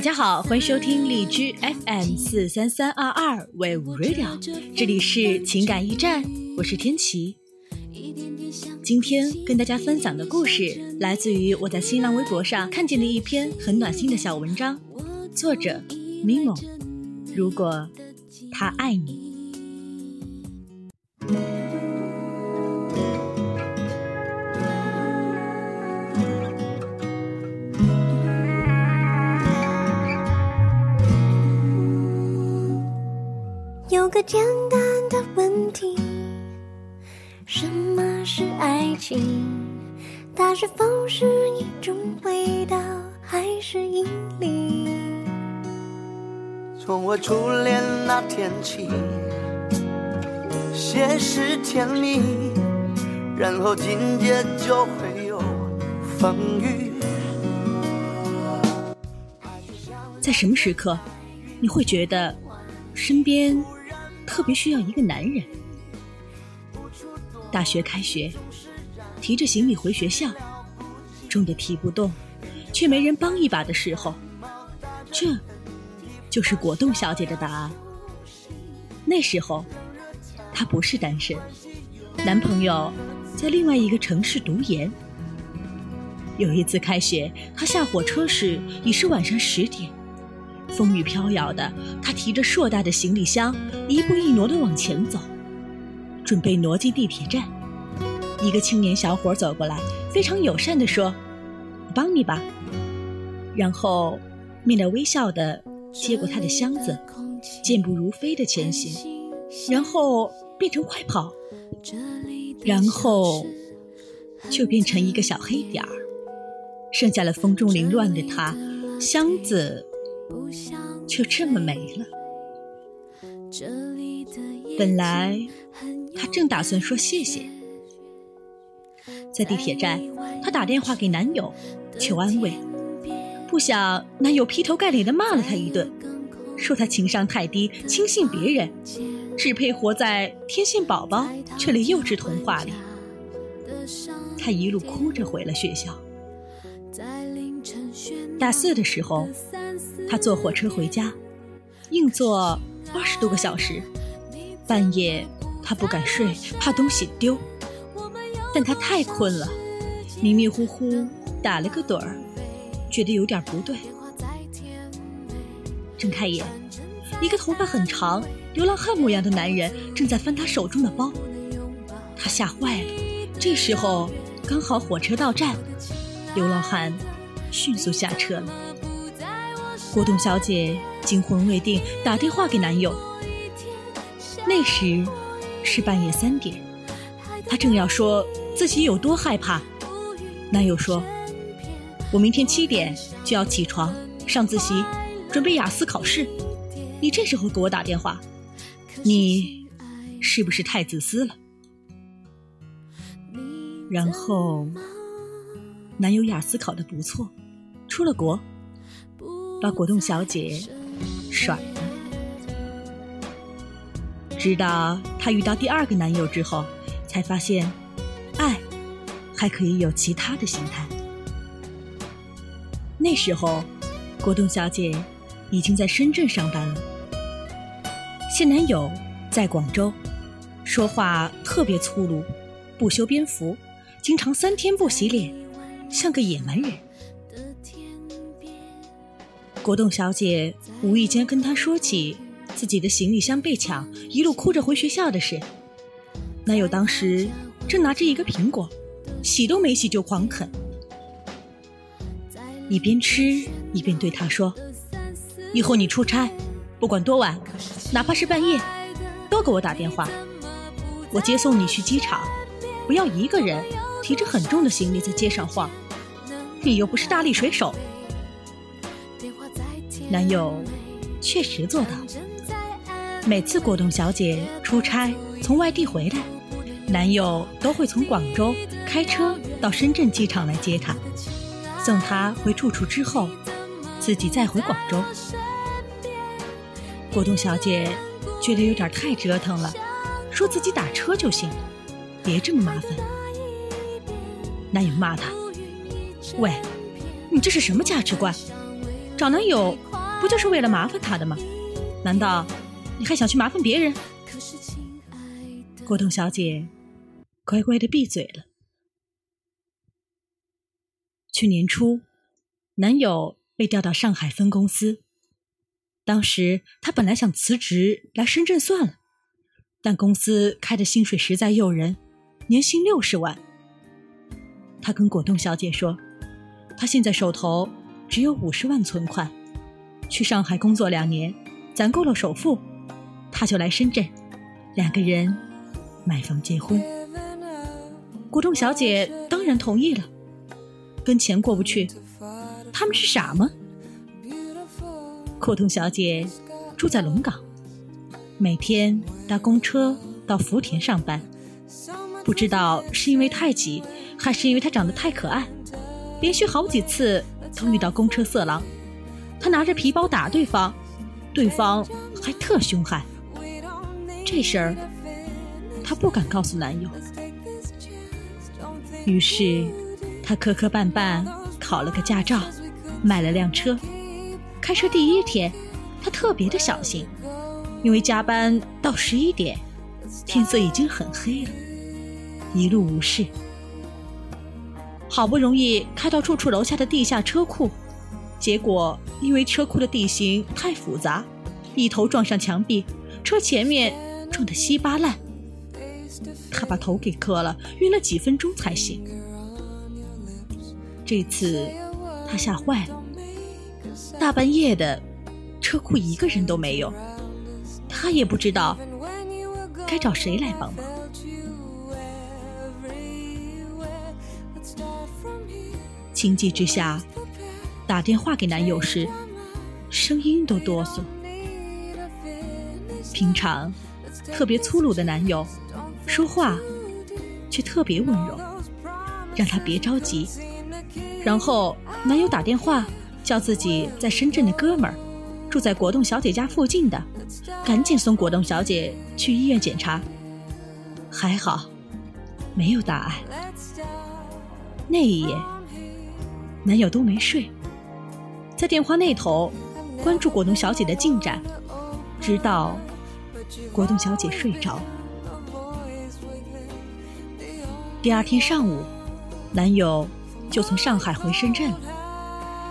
大家好，欢迎收听荔枝 FM 四三三二二 Wave Radio，这里是情感驿站，我是天琪。今天跟大家分享的故事来自于我在新浪微博上看见的一篇很暖心的小文章，作者 Mimo。如果他爱你。个简单的问题：什么是爱情？它是否是一种味道，还是引力？从我初恋那天起，先是甜蜜，然后紧接就会有风雨。在什么时刻，你会觉得身边特别需要一个男人？大学开学，提着行李回学校，重的提不动，却没人帮一把的时候，这就是果冻小姐的答案。那时候，她不是单身，男朋友在另外一个城市读研。有一次开学，她下火车时已是晚上十点。风雨飘摇的，他提着硕大的行李箱，一步一挪地往前走，准备挪进地铁站。一个青年小伙走过来，非常友善地说：“我帮你吧。”然后面带微笑地接过他的箱子，健步如飞地前行，然后变成快跑，然后就变成一个小黑点儿，剩下了风中凌乱的他，箱子。就这么没了。本来他正打算说谢谢，在地铁站，他打电话给男友求安慰，不想男友劈头盖脸的骂了他一顿，说他情商太低，轻信别人，只配活在天线宝宝这类幼稚童话里。他一路哭着回了学校。大四的时候。他坐火车回家，硬坐二十多个小时。半夜他不敢睡，怕东西丢。但他太困了，迷迷糊糊打了个盹儿，觉得有点不对。睁开眼，一个头发很长、流浪汉模样的男人正在翻他手中的包。他吓坏了。这时候刚好火车到站，流浪汉迅速下车了。果冻小姐惊魂未定，打电话给男友。那时是半夜三点，她正要说自己有多害怕，男友说：“我明天七点就要起床上自习，准备雅思考试。你这时候给我打电话，你是不是太自私了？”然后，男友雅思考的不错，出了国。把果冻小姐甩了，直到她遇到第二个男友之后，才发现，爱还可以有其他的形态。那时候，果冻小姐已经在深圳上班了，现男友在广州，说话特别粗鲁，不修边幅，经常三天不洗脸，像个野蛮人。果冻小姐无意间跟他说起自己的行李箱被抢，一路哭着回学校的事。男友当时正拿着一个苹果，洗都没洗就狂啃，一边吃一边对他说：“以后你出差，不管多晚，哪怕是半夜，都给我打电话，我接送你去机场，不要一个人提着很重的行李在街上晃，你又不是大力水手。”男友确实做到。每次果冻小姐出差从外地回来，男友都会从广州开车到深圳机场来接她，送她回住处之后，自己再回广州。果冻小姐觉得有点太折腾了，说自己打车就行，别这么麻烦。男友骂她：“喂，你这是什么价值观？找男友不就是为了麻烦他的吗？难道你还想去麻烦别人？果冻小姐乖乖的闭嘴了。去年初，男友被调到上海分公司。当时她本来想辞职来深圳算了，但公司开的薪水实在诱人，年薪六十万。她跟果冻小姐说，她现在手头只有五十万存款，去上海工作两年，攒够了首付，他就来深圳，两个人买房结婚。果冻小姐当然同意了。跟钱过不去，他们是傻吗？阔通小姐住在龙岗，每天搭公车到福田上班。不知道是因为太挤，还是因为她长得太可爱，连续好几次都遇到公车色狼。她拿着皮包打对方，对方还特凶悍。这事儿她不敢告诉男友，于是。他磕磕绊绊考了个驾照，买了辆车。开车第一天，他特别的小心，因为加班到十一点，天色已经很黑了，一路无事。好不容易开到住处楼下的地下车库，结果因为车库的地形太复杂，一头撞上墙壁，车前面撞得稀巴烂。他把头给磕了，晕了几分钟才醒。这次他吓坏了，大半夜的，车库一个人都没有，他也不知道该找谁来帮忙。情急之下，打电话给男友时，声音都哆嗦。平常特别粗鲁的男友，说话却特别温柔，让他别着急。然后男友打电话叫自己在深圳的哥们儿，住在果冻小姐家附近的，赶紧送果冻小姐去医院检查。还好，没有大碍。那一夜，男友都没睡，在电话那头关注果冻小姐的进展，直到果冻小姐睡着。第二天上午，男友。就从上海回深圳了，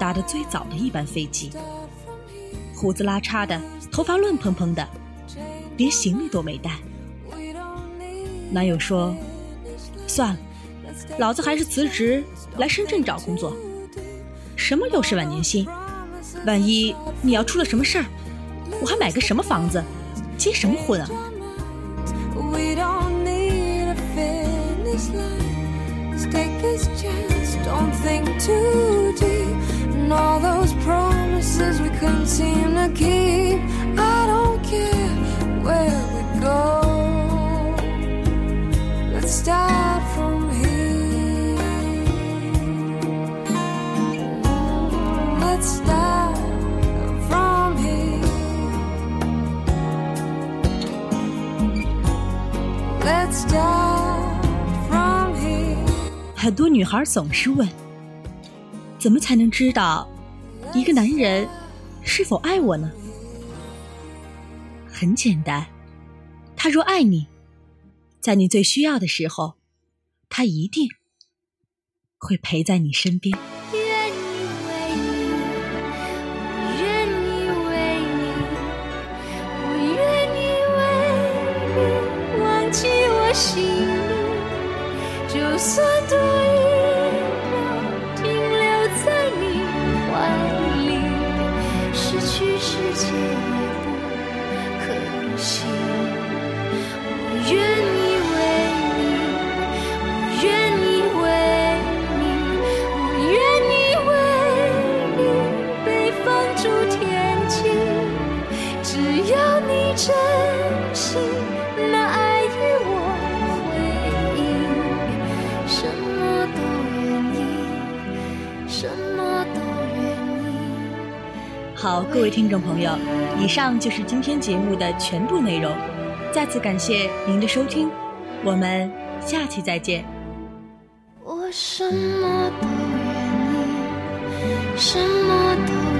搭的最早的一班飞机。胡子拉碴的，头发乱蓬蓬的，连行李都没带。男友说：“算了，老子还是辞职来深圳找工作。什么六十万年薪？万一你要出了什么事儿，我还买个什么房子，结什么婚啊？”很多女孩总是问：怎么才能知道一个男人是否爱我呢？很简单，他若爱你，在你最需要的时候，他一定会陪在你身边。各位听众朋友，以上就是今天节目的全部内容。再次感谢您的收听，我们下期再见。我什么都愿意。什么都。